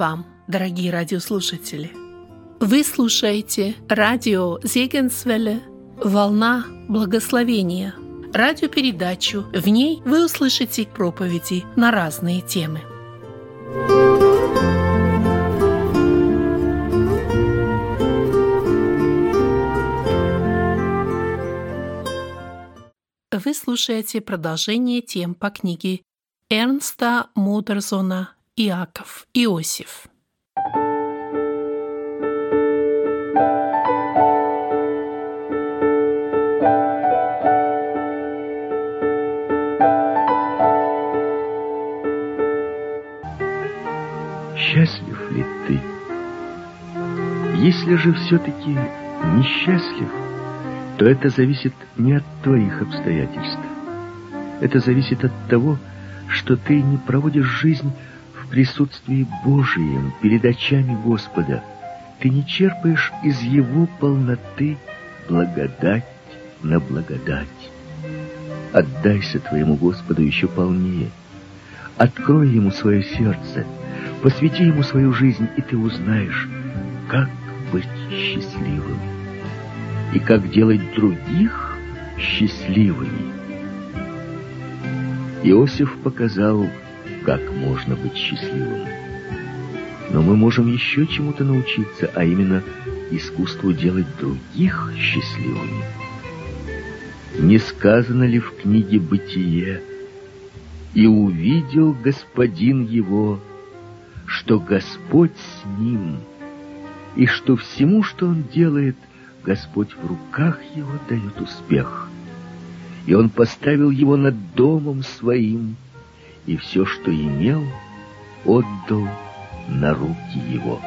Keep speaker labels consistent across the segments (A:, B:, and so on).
A: Вам, дорогие радиослушатели! Вы слушаете радио Зегенсвелле «Волна благословения» радиопередачу. В ней вы услышите проповеди на разные темы. Вы слушаете продолжение тем по книге Эрнста Мудерзона «Иаков Иосиф».
B: Счастлив ли ты? Если же все-таки несчастлив, то это зависит не от твоих обстоятельств. Это зависит от того, что ты не проводишь жизнь присутствии Божием, перед очами Господа. Ты не черпаешь из Его полноты благодать на благодать. Отдайся твоему Господу еще полнее. Открой Ему свое сердце, посвяти Ему свою жизнь, и ты узнаешь, как быть счастливым и как делать других счастливыми. Иосиф показал, как можно быть счастливым. Но мы можем еще чему-то научиться, а именно искусству делать других счастливыми. Не сказано ли в книге «Бытие» «И увидел господин его, что Господь с ним, и что всему, что он делает, — Господь в руках его дает успех. И он поставил его над домом своим, и все, что имел, отдал на руки его.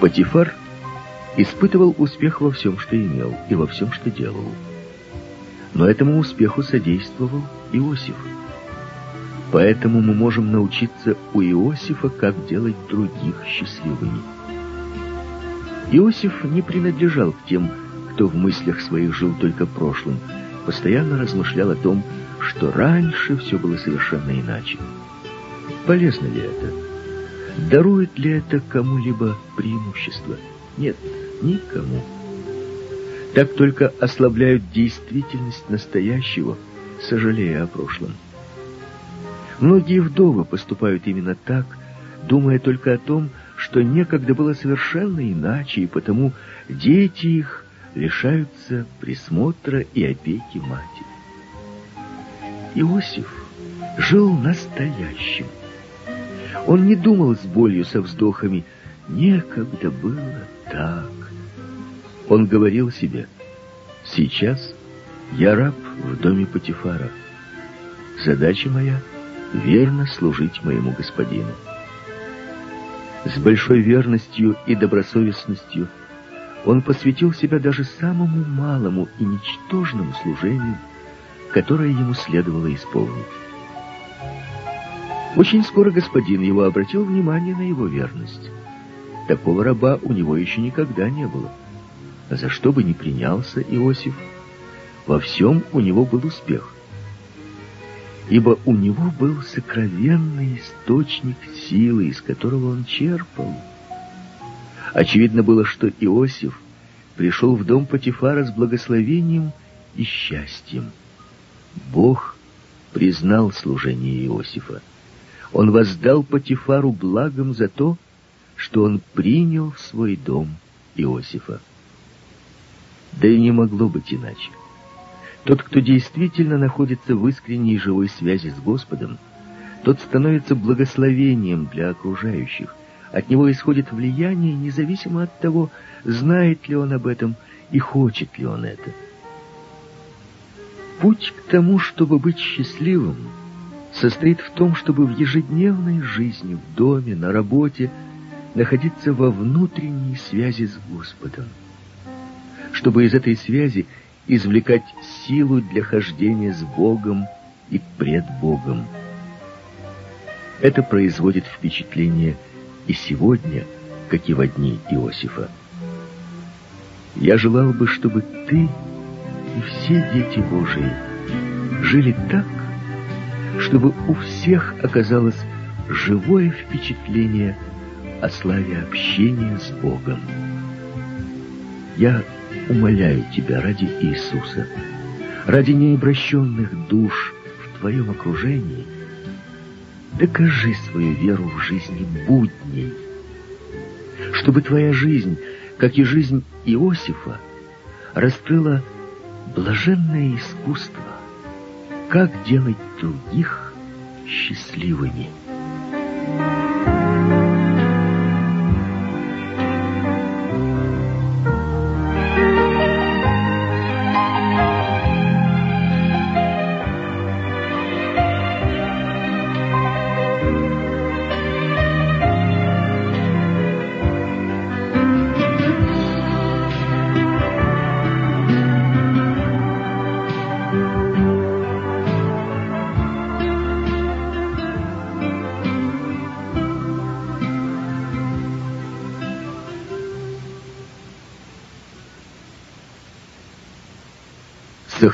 B: Патифар испытывал успех во всем, что имел, и во всем, что делал. Но этому успеху содействовал Иосиф. Поэтому мы можем научиться у Иосифа, как делать других счастливыми. Иосиф не принадлежал к тем, кто в мыслях своих жил только прошлым, постоянно размышлял о том, что раньше все было совершенно иначе. Полезно ли это? Дарует ли это кому-либо преимущество? Нет, никому. Так только ослабляют действительность настоящего, сожалея о прошлом. Многие вдовы поступают именно так, думая только о том, что некогда было совершенно иначе, и потому дети их лишаются присмотра и опеки матери. Иосиф жил настоящим. Он не думал с болью, со вздохами «некогда было так». Он говорил себе «сейчас я раб в доме Патифара. Задача моя — верно служить моему господину». С большой верностью и добросовестностью он посвятил себя даже самому малому и ничтожному служению, которое ему следовало исполнить. Очень скоро господин его обратил внимание на его верность. Такого раба у него еще никогда не было. А за что бы ни принялся Иосиф, во всем у него был успех ибо у него был сокровенный источник силы, из которого он черпал. Очевидно было, что Иосиф пришел в дом Патифара с благословением и счастьем. Бог признал служение Иосифа. Он воздал Патифару благом за то, что он принял в свой дом Иосифа. Да и не могло быть иначе. Тот, кто действительно находится в искренней живой связи с Господом, тот становится благословением для окружающих. От него исходит влияние, независимо от того, знает ли он об этом и хочет ли он это. Путь к тому, чтобы быть счастливым, состоит в том, чтобы в ежедневной жизни, в доме, на работе находиться во внутренней связи с Господом. Чтобы из этой связи извлекать силу для хождения с Богом и пред Богом. Это производит впечатление и сегодня, как и во дни Иосифа. Я желал бы, чтобы ты и все дети Божии жили так, чтобы у всех оказалось живое впечатление о славе общения с Богом. Я умоляю тебя ради Иисуса, ради необращенных душ в твоем окружении, докажи свою веру в жизни будней, чтобы твоя жизнь, как и жизнь Иосифа, раскрыла блаженное искусство, как делать других счастливыми.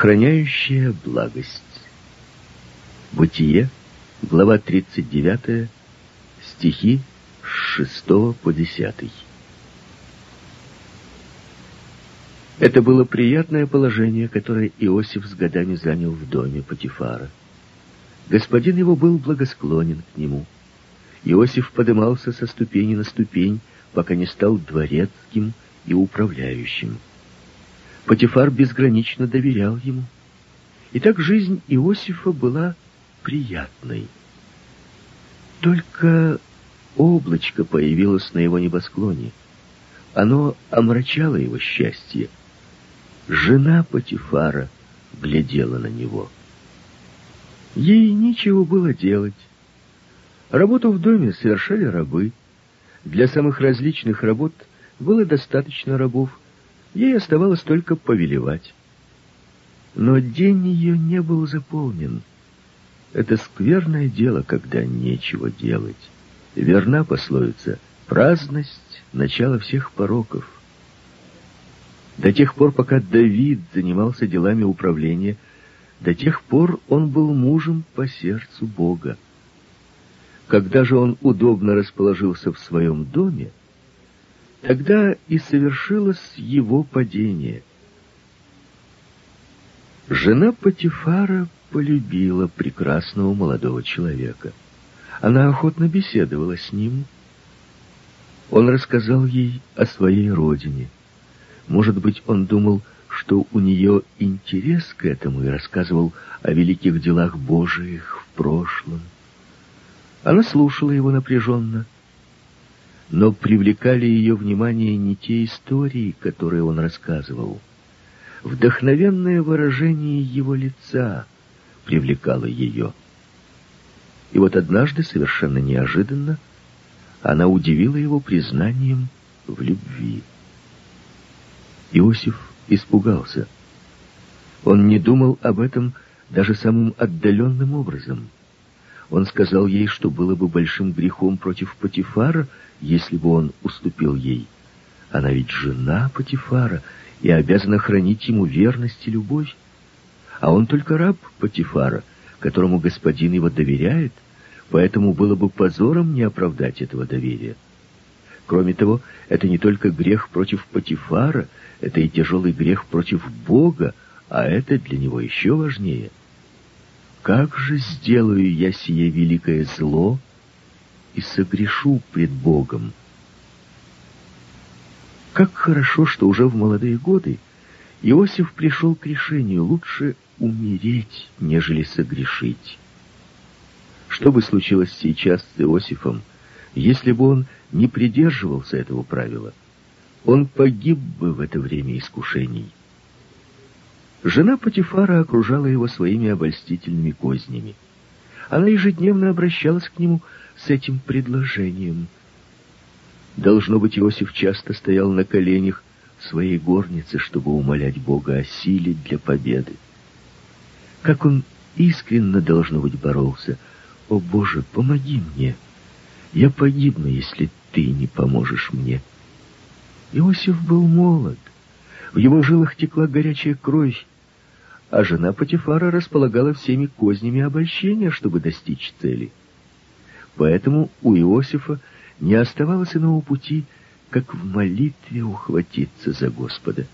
B: Сохраняющая благость. Бытие, глава 39, стихи с 6 по 10. Это было приятное положение, которое Иосиф с годами занял в доме Патифара. Господин его был благосклонен к нему. Иосиф подымался со ступени на ступень, пока не стал дворецким и управляющим. Патифар безгранично доверял ему. И так жизнь Иосифа была приятной. Только облачко появилось на его небосклоне. Оно омрачало его счастье. Жена Патифара глядела на него. Ей нечего было делать. Работу в доме совершали рабы. Для самых различных работ было достаточно рабов. Ей оставалось только повелевать. Но день ее не был заполнен. Это скверное дело, когда нечего делать. Верна пословица «праздность — начало всех пороков». До тех пор, пока Давид занимался делами управления, до тех пор он был мужем по сердцу Бога. Когда же он удобно расположился в своем доме, Тогда и совершилось его падение. Жена Патифара полюбила прекрасного молодого человека. Она охотно беседовала с ним. Он рассказал ей о своей родине. Может быть, он думал, что у нее интерес к этому и рассказывал о великих делах Божиих в прошлом. Она слушала его напряженно — но привлекали ее внимание не те истории, которые он рассказывал. Вдохновенное выражение его лица привлекало ее. И вот однажды, совершенно неожиданно, она удивила его признанием в любви. Иосиф испугался. Он не думал об этом даже самым отдаленным образом — он сказал ей, что было бы большим грехом против Патифара, если бы он уступил ей. Она ведь жена Патифара и обязана хранить ему верность и любовь. А он только раб Патифара, которому господин его доверяет, поэтому было бы позором не оправдать этого доверия. Кроме того, это не только грех против Патифара, это и тяжелый грех против Бога, а это для него еще важнее — как же сделаю я сие великое зло и согрешу пред Богом? Как хорошо, что уже в молодые годы Иосиф пришел к решению лучше умереть, нежели согрешить. Что бы случилось сейчас с Иосифом, если бы он не придерживался этого правила? Он погиб бы в это время искушений. Жена Патифара окружала его своими обольстительными кознями. Она ежедневно обращалась к нему с этим предложением. Должно быть, Иосиф часто стоял на коленях своей горнице, чтобы умолять Бога о силе для победы. Как он искренне, должно быть, боролся. «О, Боже, помоги мне! Я погибну, если ты не поможешь мне!» Иосиф был молод. В его жилах текла горячая кровь, а жена Патифара располагала всеми кознями обольщения, чтобы достичь цели. Поэтому у Иосифа не оставалось иного пути, как в молитве ухватиться за Господа.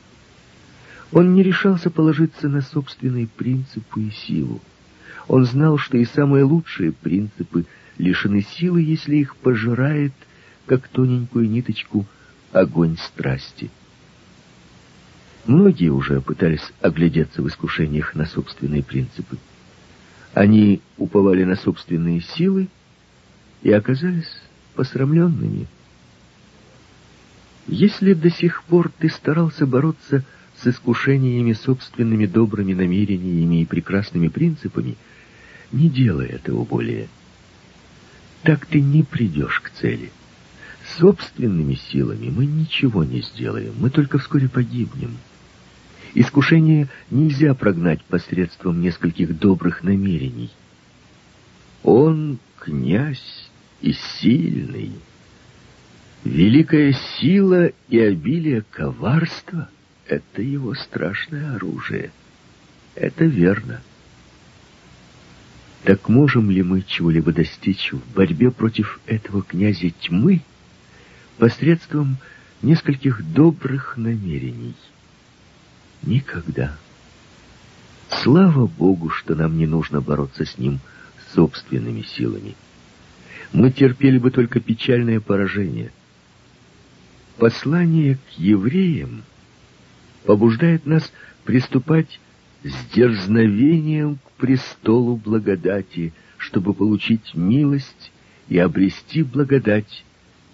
B: Он не решался положиться на собственные принципы и силу. Он знал, что и самые лучшие принципы лишены силы, если их пожирает, как тоненькую ниточку, огонь страсти. Многие уже пытались оглядеться в искушениях на собственные принципы. Они уповали на собственные силы и оказались посрамленными. Если до сих пор ты старался бороться с искушениями собственными добрыми намерениями и прекрасными принципами, не делай этого более. Так ты не придешь к цели. Собственными силами мы ничего не сделаем, мы только вскоре погибнем. Искушение нельзя прогнать посредством нескольких добрых намерений. Он князь и сильный. Великая сила и обилие коварства — это его страшное оружие. Это верно. Так можем ли мы чего-либо достичь в борьбе против этого князя тьмы посредством нескольких добрых намерений? Никогда. Слава Богу, что нам не нужно бороться с ним собственными силами. Мы терпели бы только печальное поражение. Послание к евреям побуждает нас приступать с дерзновением к престолу благодати, чтобы получить милость и обрести благодать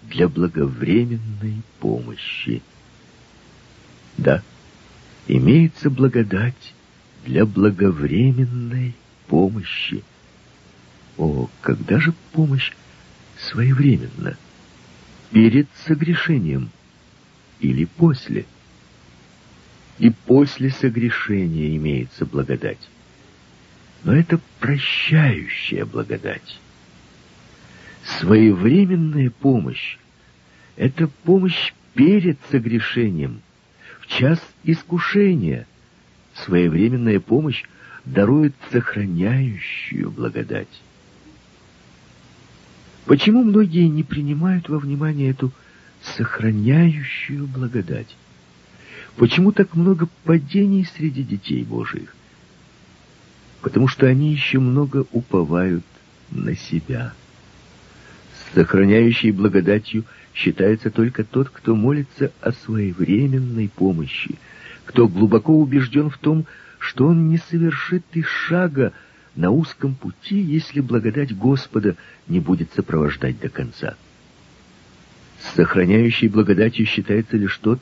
B: для благовременной помощи. Да, имеется благодать для благовременной помощи. О, когда же помощь своевременно? Перед согрешением или после? и после согрешения имеется благодать. Но это прощающая благодать. Своевременная помощь — это помощь перед согрешением, в час искушения. Своевременная помощь дарует сохраняющую благодать. Почему многие не принимают во внимание эту сохраняющую благодать? Почему так много падений среди детей Божиих? Потому что они еще много уповают на себя. Сохраняющей благодатью считается только тот, кто молится о своевременной помощи, кто глубоко убежден в том, что он не совершит и шага на узком пути, если благодать Господа не будет сопровождать до конца. Сохраняющей благодатью считается лишь тот,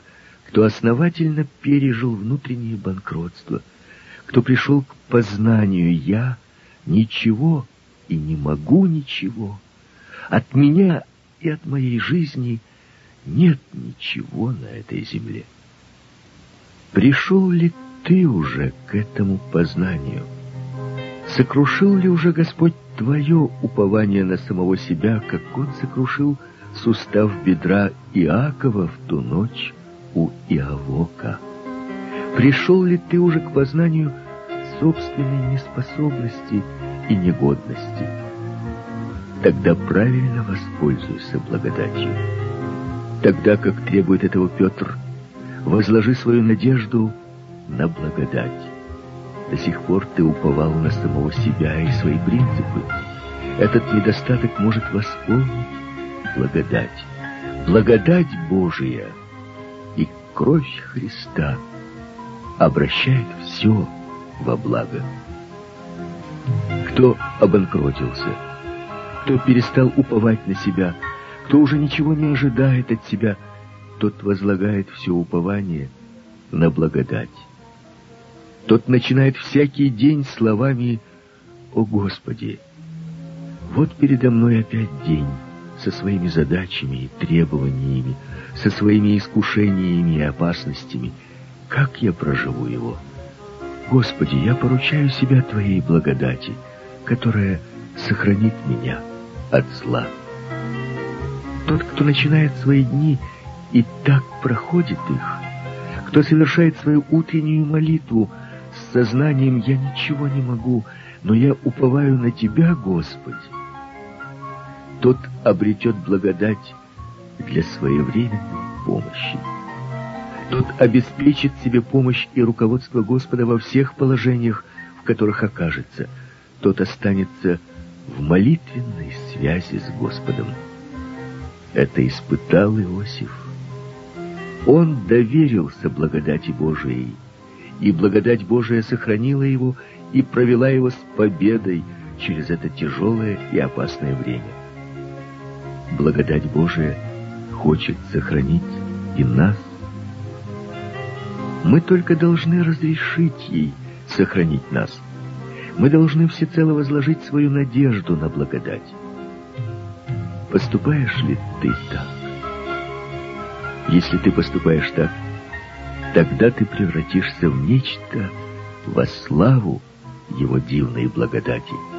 B: кто основательно пережил внутреннее банкротство, кто пришел к познанию «я ничего и не могу ничего, от меня и от моей жизни нет ничего на этой земле». Пришел ли ты уже к этому познанию? Сокрушил ли уже Господь твое упование на самого себя, как Он сокрушил сустав бедра Иакова в ту ночь, у Иовока? Пришел ли ты уже к познанию собственной неспособности и негодности? Тогда правильно воспользуйся благодатью. Тогда, как требует этого Петр, возложи свою надежду на благодать. До сих пор ты уповал на самого себя и свои принципы. Этот недостаток может восполнить благодать. Благодать Божия — кровь Христа обращает все во благо. Кто обанкротился, кто перестал уповать на себя, кто уже ничего не ожидает от себя, тот возлагает все упование на благодать. Тот начинает всякий день словами «О Господи, вот передо мной опять день» со своими задачами и требованиями, со своими искушениями и опасностями. Как я проживу его? Господи, я поручаю себя Твоей благодати, которая сохранит меня от зла. Тот, кто начинает свои дни и так проходит их, кто совершает свою утреннюю молитву сознанием «я ничего не могу», но я уповаю на Тебя, Господи, тот обретет благодать для своевременной помощи. Тот обеспечит себе помощь и руководство Господа во всех положениях, в которых окажется. Тот останется в молитвенной связи с Господом. Это испытал Иосиф. Он доверился благодати Божией, и благодать Божия сохранила его и провела его с победой через это тяжелое и опасное время. Благодать Божия хочет сохранить и нас. Мы только должны разрешить ей сохранить нас. Мы должны всецело возложить свою надежду на благодать. Поступаешь ли ты так? Если ты поступаешь так, тогда ты превратишься в нечто во славу его дивной благодати.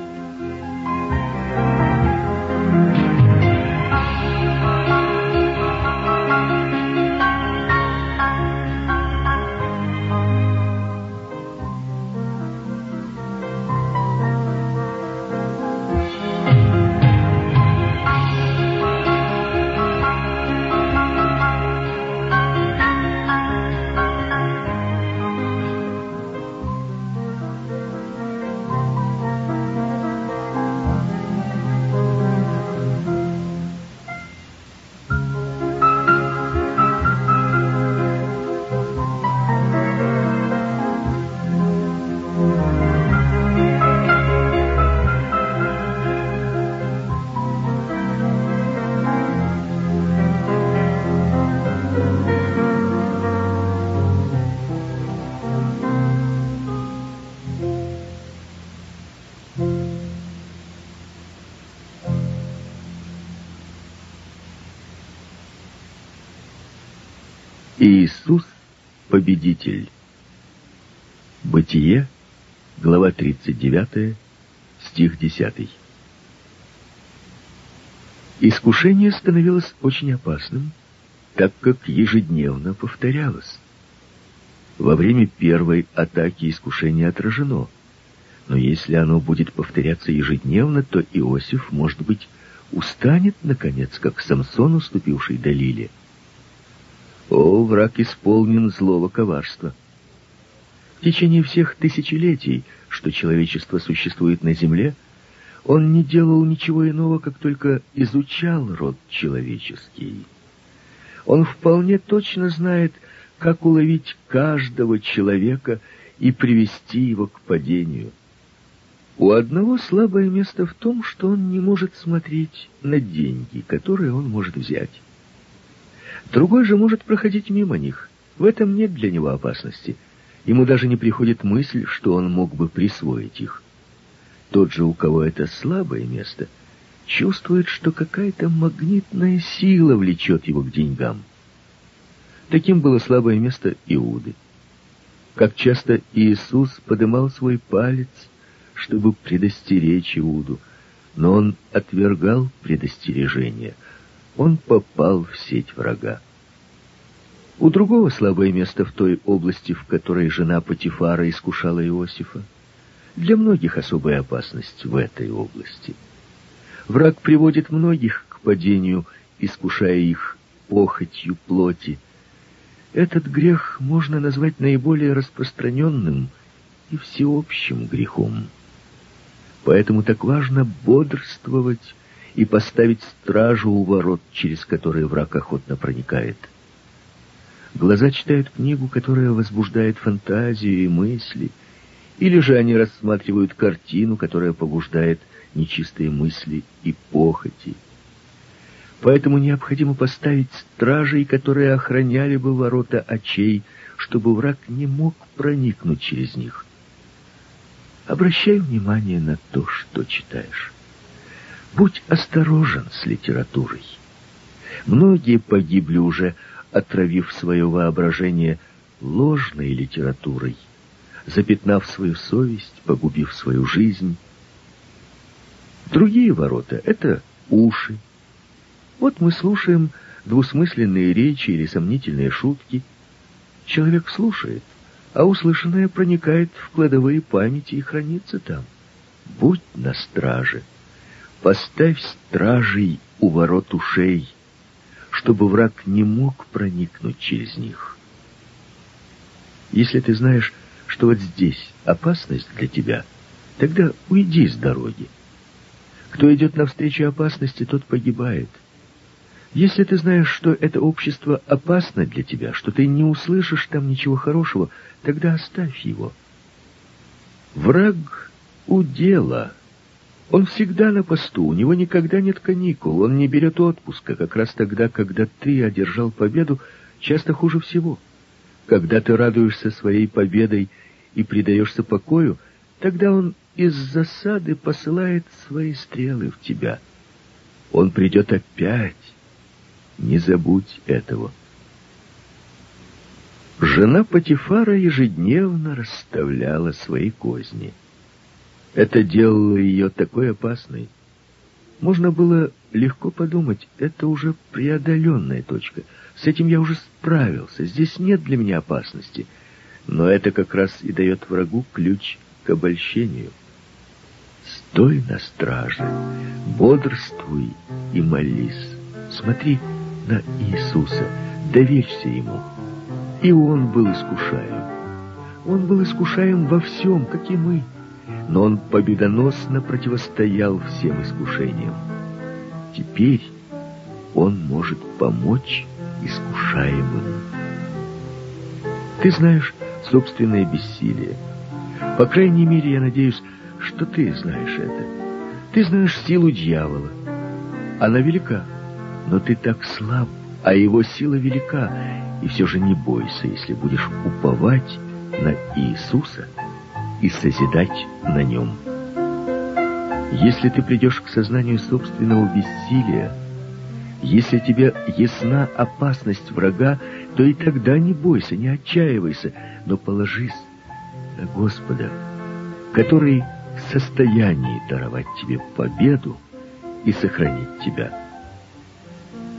B: Победитель. Бытие, глава 39, стих 10. Искушение становилось очень опасным, так как ежедневно повторялось. Во время первой атаки искушение отражено, но если оно будет повторяться ежедневно, то Иосиф, может быть, устанет, наконец, как Самсон, уступивший Далиле – о, враг исполнен злого коварства. В течение всех тысячелетий, что человечество существует на земле, он не делал ничего иного, как только изучал род человеческий. Он вполне точно знает, как уловить каждого человека и привести его к падению. У одного слабое место в том, что он не может смотреть на деньги, которые он может взять. Другой же может проходить мимо них. В этом нет для него опасности. Ему даже не приходит мысль, что он мог бы присвоить их. Тот же, у кого это слабое место, чувствует, что какая-то магнитная сила влечет его к деньгам. Таким было слабое место Иуды. Как часто Иисус подымал свой палец, чтобы предостеречь Иуду, но он отвергал предостережение — он попал в сеть врага. У другого слабое место в той области, в которой жена Патифара искушала Иосифа. Для многих особая опасность в этой области. Враг приводит многих к падению, искушая их похотью плоти. Этот грех можно назвать наиболее распространенным и всеобщим грехом. Поэтому так важно бодрствовать и поставить стражу у ворот, через которые враг охотно проникает. Глаза читают книгу, которая возбуждает фантазию и мысли, или же они рассматривают картину, которая побуждает нечистые мысли и похоти. Поэтому необходимо поставить стражей, которые охраняли бы ворота очей, чтобы враг не мог проникнуть через них. Обращай внимание на то, что читаешь. Будь осторожен с литературой. Многие погибли уже, отравив свое воображение ложной литературой, запятнав свою совесть, погубив свою жизнь. Другие ворота — это уши. Вот мы слушаем двусмысленные речи или сомнительные шутки. Человек слушает, а услышанное проникает в кладовые памяти и хранится там. Будь на страже. Поставь стражей у ворот ушей, чтобы враг не мог проникнуть через них. Если ты знаешь, что вот здесь опасность для тебя, тогда уйди с дороги. Кто идет навстречу опасности, тот погибает. Если ты знаешь, что это общество опасно для тебя, что ты не услышишь там ничего хорошего, тогда оставь его. Враг у дела. Он всегда на посту, у него никогда нет каникул, он не берет отпуска, как раз тогда, когда ты одержал победу, часто хуже всего. Когда ты радуешься своей победой и предаешься покою, тогда он из засады посылает свои стрелы в тебя. Он придет опять. Не забудь этого. Жена Патифара ежедневно расставляла свои козни. Это делало ее такой опасной. Можно было легко подумать, это уже преодоленная точка. С этим я уже справился, здесь нет для меня опасности. Но это как раз и дает врагу ключ к обольщению. Стой на страже, бодрствуй и молись. Смотри на Иисуса, доверься Ему. И Он был искушаем. Он был искушаем во всем, как и мы. Но Он победоносно противостоял всем искушениям. Теперь Он может помочь искушаемым. Ты знаешь собственное бессилие. По крайней мере, я надеюсь, что ты знаешь это. Ты знаешь силу дьявола. Она велика, но ты так слаб, а его сила велика. И все же не бойся, если будешь уповать на Иисуса и созидать на нем. Если ты придешь к сознанию собственного бессилия, если тебе ясна опасность врага, то и тогда не бойся, не отчаивайся, но положись на Господа, который в состоянии даровать тебе победу и сохранить тебя.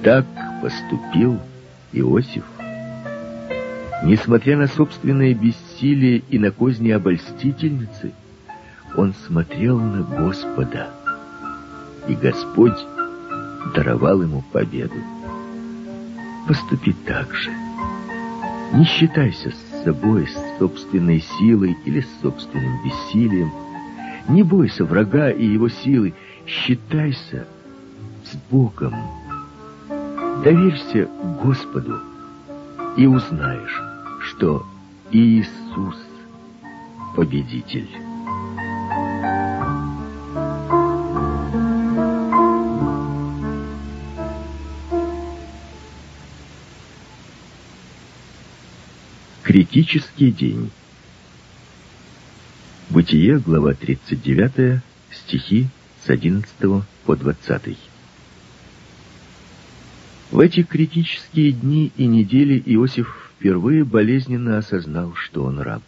B: Так поступил Иосиф. Несмотря на собственное бессилие и на козни обольстительницы, он смотрел на Господа, и Господь даровал ему победу. Поступи так же. Не считайся с собой, с собственной силой или с собственным бессилием. Не бойся врага и его силы. Считайся с Богом. Доверься Господу и узнаешь, что Иисус — победитель. Критический день. Бытие, глава 39, стихи с 11 по 20. В эти критические дни и недели Иосиф впервые болезненно осознал, что он раб.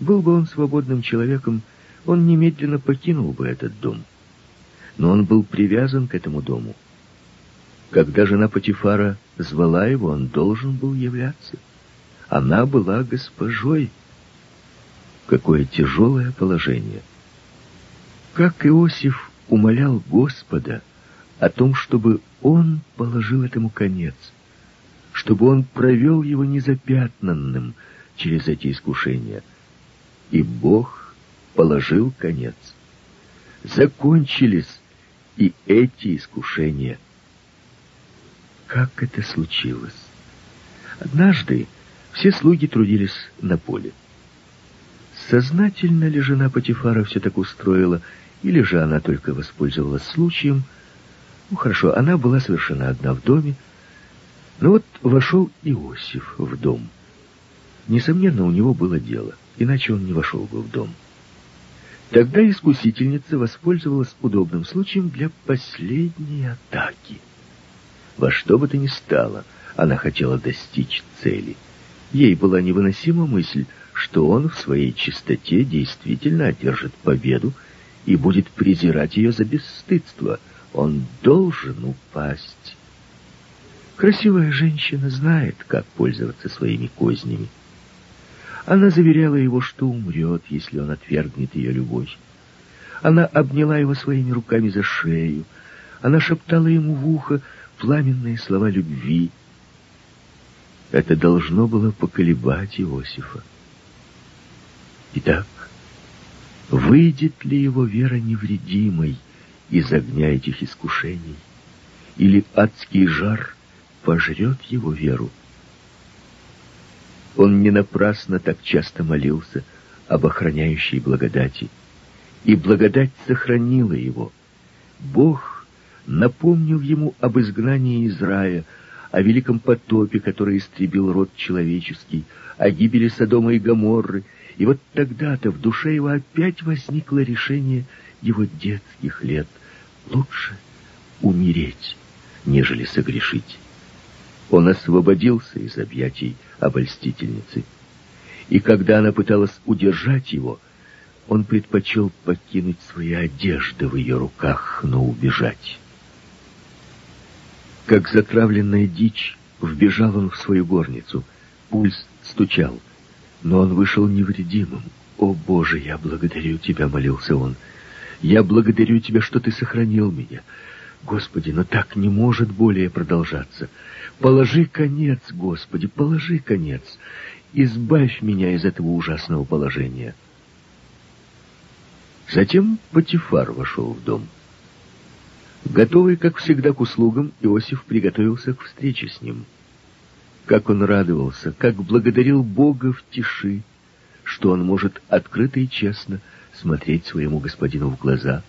B: Был бы он свободным человеком, он немедленно покинул бы этот дом. Но он был привязан к этому дому. Когда жена Патифара звала его, он должен был являться. Она была госпожой. Какое тяжелое положение. Как Иосиф умолял Господа о том, чтобы он положил этому конец, чтобы он провел его незапятнанным через эти искушения. И Бог положил конец. Закончились и эти искушения. Как это случилось? Однажды все слуги трудились на поле. Сознательно ли жена Патифара все так устроила, или же она только воспользовалась случаем? Ну, хорошо, она была совершенно одна в доме. Но вот вошел Иосиф в дом. Несомненно, у него было дело, иначе он не вошел бы в дом. Тогда искусительница воспользовалась удобным случаем для последней атаки. Во что бы то ни стало, она хотела достичь цели — Ей была невыносима мысль, что он в своей чистоте действительно одержит победу и будет презирать ее за бесстыдство. Он должен упасть. Красивая женщина знает, как пользоваться своими кознями. Она заверяла его, что умрет, если он отвергнет ее любовь. Она обняла его своими руками за шею. Она шептала ему в ухо пламенные слова любви. Это должно было поколебать Иосифа. Итак, выйдет ли его вера невредимой из огня этих искушений? Или адский жар пожрет его веру? Он не напрасно так часто молился об охраняющей благодати. И благодать сохранила его. Бог напомнил ему об изгнании из рая, о великом потопе, который истребил род человеческий, о гибели Содома и Гоморры, и вот тогда-то в душе его опять возникло решение его детских лет. Лучше умереть, нежели согрешить. Он освободился из объятий обольстительницы. И когда она пыталась удержать его, он предпочел покинуть свои одежды в ее руках, но убежать. Как затравленная дичь, вбежал он в свою горницу. Пульс стучал, но он вышел невредимым. «О, Боже, я благодарю Тебя», — молился он. «Я благодарю Тебя, что Ты сохранил меня. Господи, но так не может более продолжаться. Положи конец, Господи, положи конец. Избавь меня из этого ужасного положения». Затем Патифар вошел в дом. Готовый, как всегда, к услугам, Иосиф приготовился к встрече с ним. Как он радовался, как благодарил Бога в тиши, что он может открыто и честно смотреть своему господину в глаза,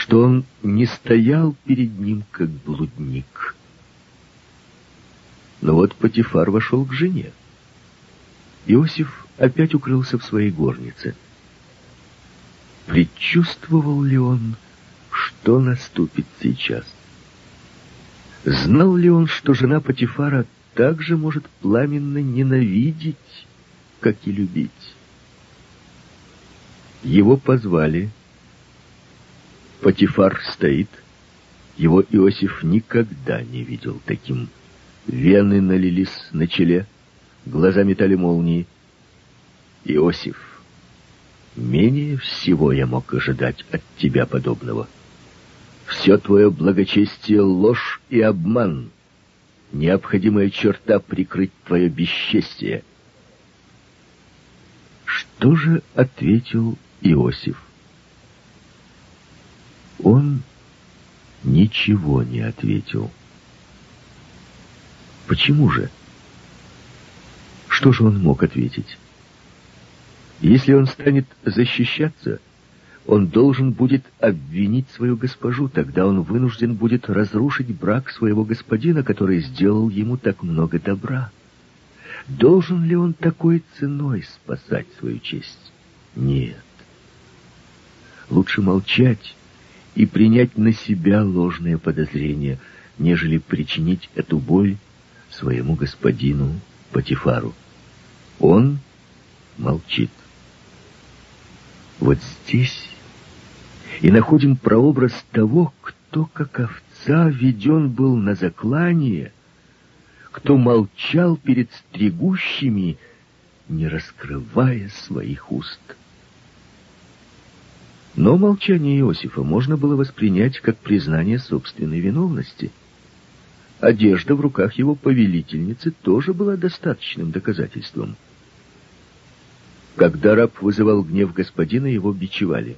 B: что он не стоял перед ним, как блудник. Но вот Патифар вошел к жене. Иосиф опять укрылся в своей горнице. Предчувствовал ли он, что наступит сейчас? Знал ли он, что жена Патифара также может пламенно ненавидеть, как и любить? Его позвали. Патифар стоит. Его Иосиф никогда не видел таким. Вены налились на челе, глаза метали молнии. Иосиф, менее всего я мог ожидать от тебя подобного. Все твое благочестие — ложь и обман. Необходимая черта — прикрыть твое бесчестие. Что же ответил Иосиф? Он ничего не ответил. Почему же? Что же он мог ответить? Если он станет защищаться, он должен будет обвинить свою госпожу, тогда он вынужден будет разрушить брак своего господина, который сделал ему так много добра. Должен ли он такой ценой спасать свою честь? Нет. Лучше молчать и принять на себя ложные подозрения, нежели причинить эту боль своему господину Патифару. Он молчит. Вот здесь и находим прообраз того, кто, как овца, веден был на заклание, кто молчал перед стригущими, не раскрывая своих уст. Но молчание Иосифа можно было воспринять как признание собственной виновности. Одежда в руках его повелительницы тоже была достаточным доказательством. Когда раб вызывал гнев господина, его бичевали.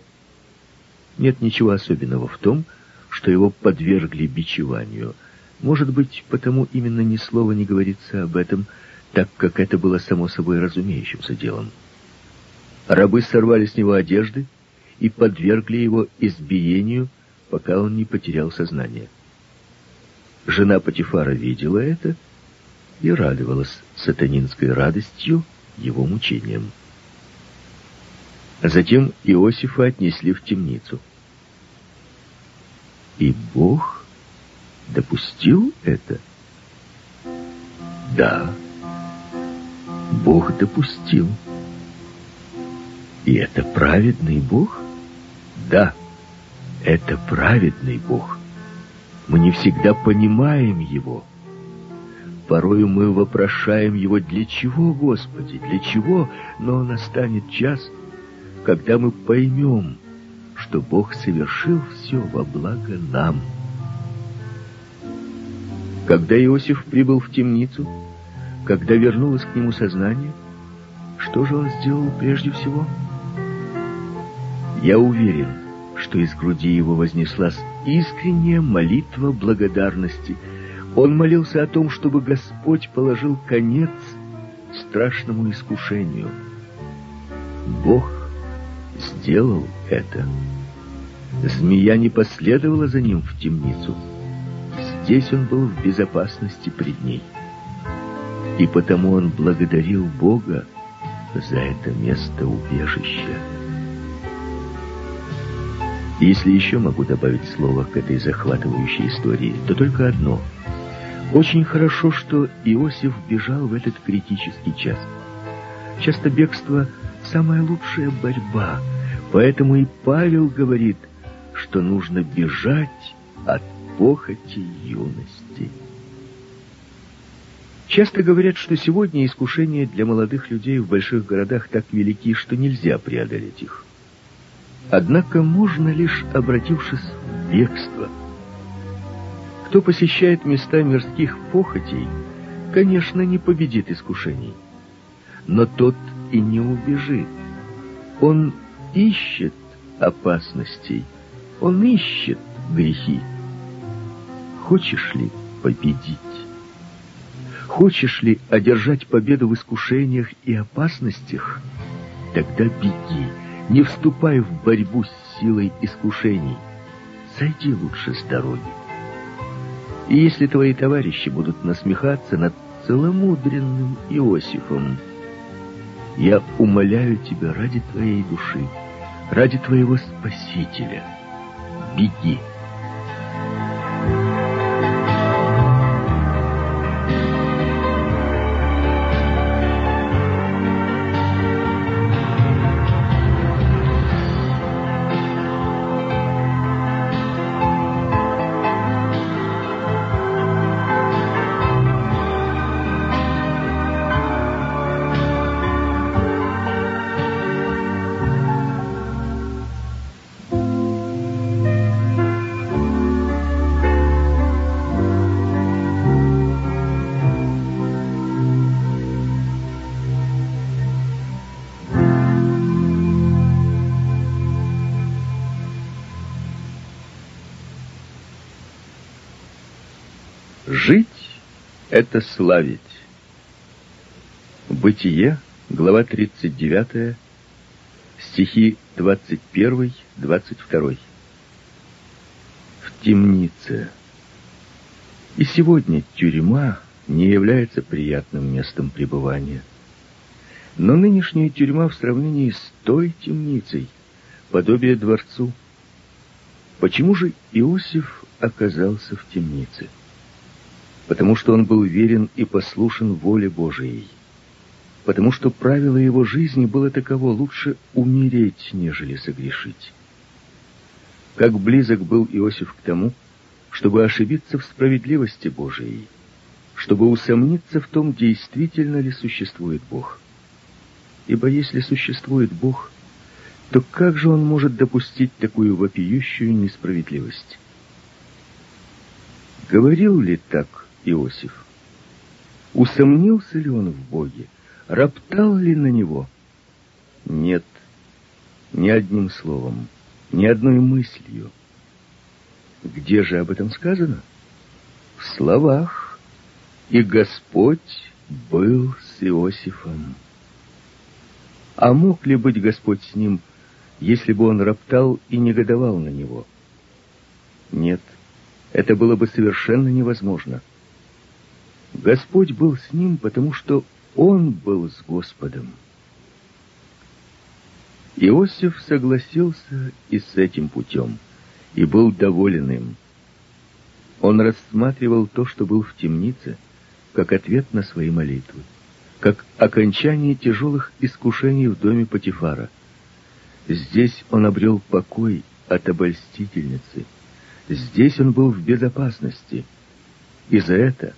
B: Нет ничего особенного в том, что его подвергли бичеванию. Может быть, потому именно ни слова не говорится об этом, так как это было само собой разумеющимся делом. Рабы сорвали с него одежды и подвергли его избиению, пока он не потерял сознание. Жена Патифара видела это и радовалась сатанинской радостью его мучениям. Затем Иосифа отнесли в темницу. И Бог допустил это? Да, Бог допустил. И это праведный Бог? Да, это праведный Бог. Мы не всегда понимаем Его. Порою мы вопрошаем Его, для чего, Господи, для чего? Но настанет час, когда мы поймем, что Бог совершил все во благо нам. Когда Иосиф прибыл в темницу, когда вернулось к нему сознание, что же он сделал прежде всего? Я уверен, что из груди его вознеслась искренняя молитва благодарности. Он молился о том, чтобы Господь положил конец страшному искушению. Бог сделал это. Змея не последовала за ним в темницу. Здесь он был в безопасности пред ней. И потому он благодарил Бога за это место убежища. Если еще могу добавить слово к этой захватывающей истории, то только одно. Очень хорошо, что Иосиф бежал в этот критический час. Часто бегство — самая лучшая борьба, поэтому и Павел говорит, что нужно бежать от похоти юности. Часто говорят, что сегодня искушения для молодых людей в больших городах так велики, что нельзя преодолеть их. Однако можно лишь обратившись в бегство. Кто посещает места мирских похотей, конечно, не победит искушений. Но тот и не убежит. Он ищет опасностей, он ищет грехи. Хочешь ли победить? Хочешь ли одержать победу в искушениях и опасностях? Тогда беги, не вступай в борьбу с силой искушений. Сойди лучше с дороги. И если твои товарищи будут насмехаться над целомудренным Иосифом, я умоляю тебя ради твоей души, ради твоего Спасителя, беги. Это славить. Бытие, глава 39, стихи 21-22. В темнице. И сегодня тюрьма не является приятным местом пребывания. Но нынешняя тюрьма в сравнении с той темницей — подобие дворцу. Почему же Иосиф оказался в темнице? — потому что он был верен и послушен воле Божией, потому что правило его жизни было таково лучше умереть, нежели согрешить. Как близок был Иосиф к тому, чтобы ошибиться в справедливости Божией, чтобы усомниться в том, действительно ли существует Бог. Ибо если существует Бог, то как же он может допустить такую вопиющую несправедливость? Говорил ли так Иосиф. Усомнился ли он в Боге? Роптал ли на него? Нет, ни одним словом, ни одной мыслью. Где же об этом сказано? В словах. И Господь был с Иосифом. А мог ли быть Господь с ним, если бы он роптал и негодовал на него? Нет, это было бы совершенно невозможно. — Господь был с ним, потому что он был с Господом. Иосиф согласился и с этим путем, и был доволен им. Он рассматривал то, что был в темнице, как ответ на свои молитвы, как окончание тяжелых искушений в доме Патифара. Здесь он обрел покой от обольстительницы. Здесь он был в безопасности. И за это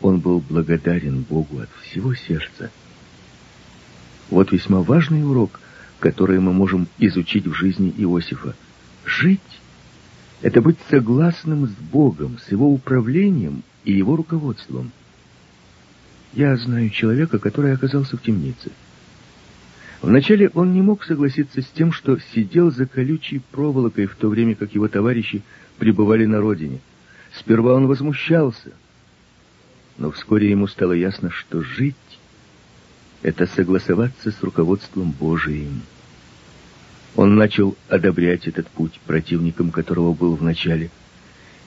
B: он был благодарен Богу от всего сердца. Вот весьма важный урок, который мы можем изучить в жизни Иосифа. Жить — это быть согласным с Богом, с Его управлением и Его руководством. Я знаю человека, который оказался в темнице. Вначале он не мог согласиться с тем, что сидел за колючей проволокой, в то время как его товарищи пребывали на родине. Сперва он возмущался, но вскоре ему стало ясно, что жить — это согласоваться с руководством Божиим. Он начал одобрять этот путь, противником которого был вначале,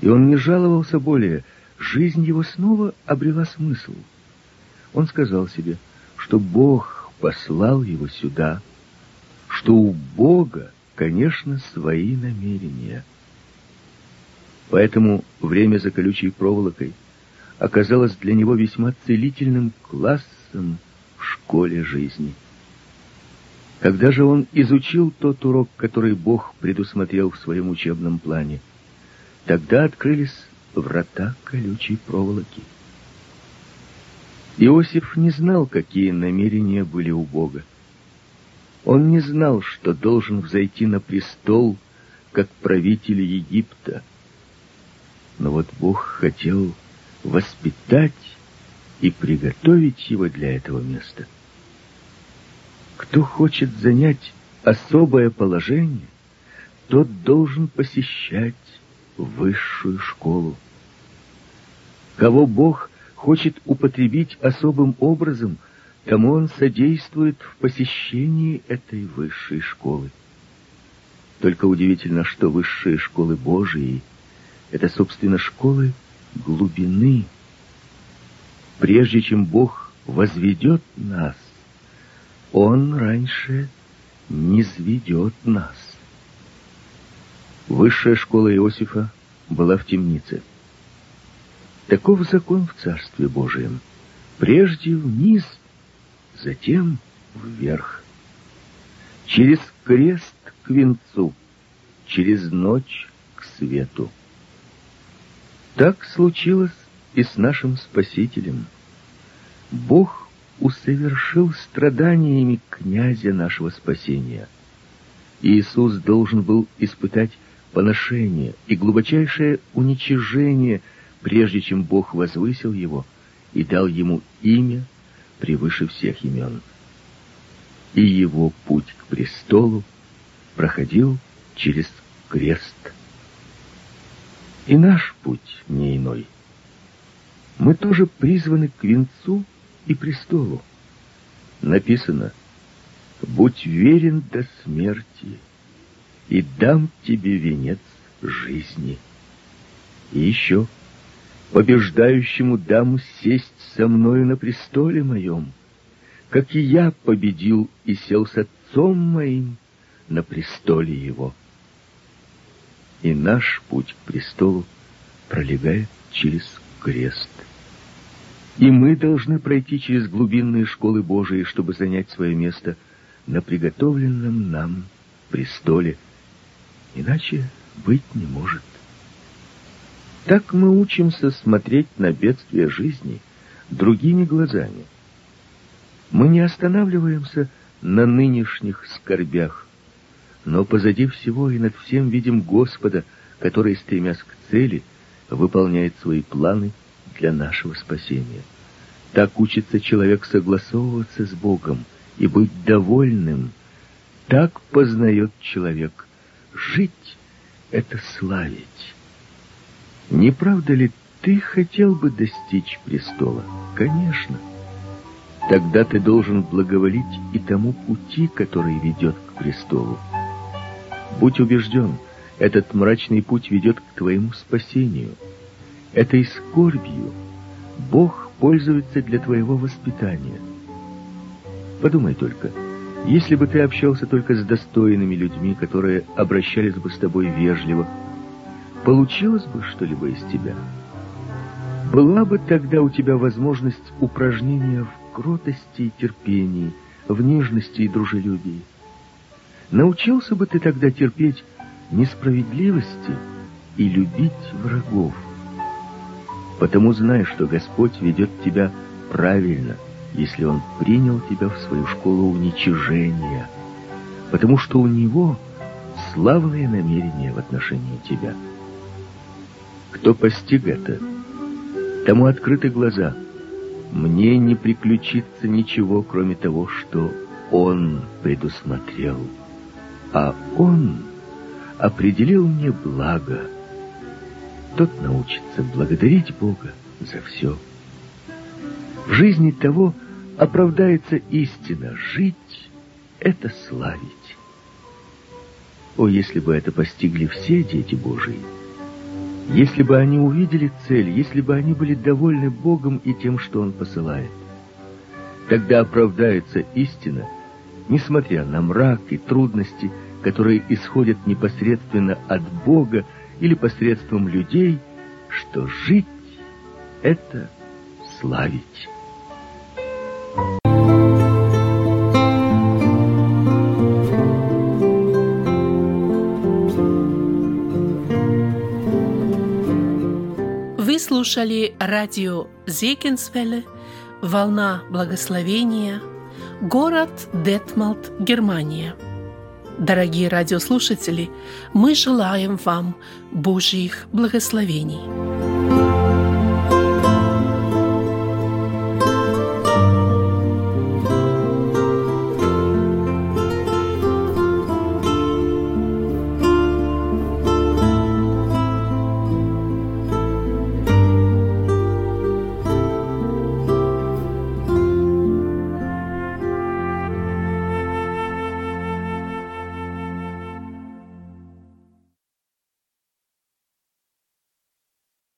B: и он не жаловался более, жизнь его снова обрела смысл. Он сказал себе, что Бог послал его сюда, что у Бога, конечно, свои намерения. Поэтому время за колючей проволокой оказалось для него весьма целительным классом в школе жизни. Когда же он изучил тот урок, который Бог предусмотрел в своем учебном плане, тогда открылись врата колючей проволоки. Иосиф не знал, какие намерения были у Бога. Он не знал, что должен взойти на престол, как правитель Египта. Но вот Бог хотел воспитать и приготовить его для этого места. Кто хочет занять особое положение, тот должен посещать высшую школу. Кого Бог хочет употребить особым образом, тому он содействует в посещении этой высшей школы. Только удивительно, что высшие школы Божии — это, собственно, школы глубины. Прежде чем Бог возведет нас, Он раньше не сведет нас. Высшая школа Иосифа была в темнице. Таков закон в Царстве Божием. Прежде вниз, затем вверх. Через крест к венцу, через ночь к свету. Так случилось и с нашим Спасителем. Бог усовершил страданиями князя нашего спасения. Иисус должен был испытать поношение и глубочайшее уничижение – прежде чем Бог возвысил его и дал ему имя превыше всех имен. И его путь к престолу проходил через крест. И наш путь не иной. Мы тоже призваны к венцу и престолу. Написано «Будь верен до смерти, и дам тебе венец жизни». И еще побеждающему дам сесть со мною на престоле моем, как и я победил и сел с отцом моим на престоле его. И наш путь к престолу пролегает через крест. И мы должны пройти через глубинные школы Божии, чтобы занять свое место на приготовленном нам престоле. Иначе быть не может. Так мы учимся смотреть на бедствия жизни другими глазами. Мы не останавливаемся на нынешних скорбях, но позади всего и над всем видим Господа, который, стремясь к цели, выполняет свои планы для нашего спасения. Так учится человек согласовываться с Богом и быть довольным. Так познает человек. Жить — это славить. Не правда ли ты хотел бы достичь престола? Конечно. Тогда ты должен благоволить и тому пути, который ведет к престолу. Будь убежден, этот мрачный путь ведет к твоему спасению. Этой скорбью Бог пользуется для твоего воспитания. Подумай только, если бы ты общался только с достойными людьми, которые обращались бы с тобой вежливо, получилось бы что-либо из тебя? Была бы тогда у тебя возможность упражнения в кротости и терпении, в нежности и дружелюбии? Научился бы ты тогда терпеть несправедливости и любить врагов? Потому знай, что Господь ведет тебя правильно, если Он принял тебя в свою школу уничижения, потому что у Него славные намерения в отношении тебя. Кто постиг это, тому открыты глаза. Мне не приключится ничего, кроме того, что Он предусмотрел. А Он определил мне благо. Тот научится благодарить Бога за все. В жизни того оправдается истина. Жить — это славить. О, если бы это постигли все дети Божии! Если бы они увидели цель, если бы они были довольны Богом и тем, что Он посылает, тогда оправдается истина, несмотря на мрак и трудности, которые исходят непосредственно от Бога или посредством людей, что жить — это славить.
A: Вы слушали радио Зекинсвелле «Волна благословения», город Детмалт, Германия. Дорогие радиослушатели, мы желаем вам Божьих благословений.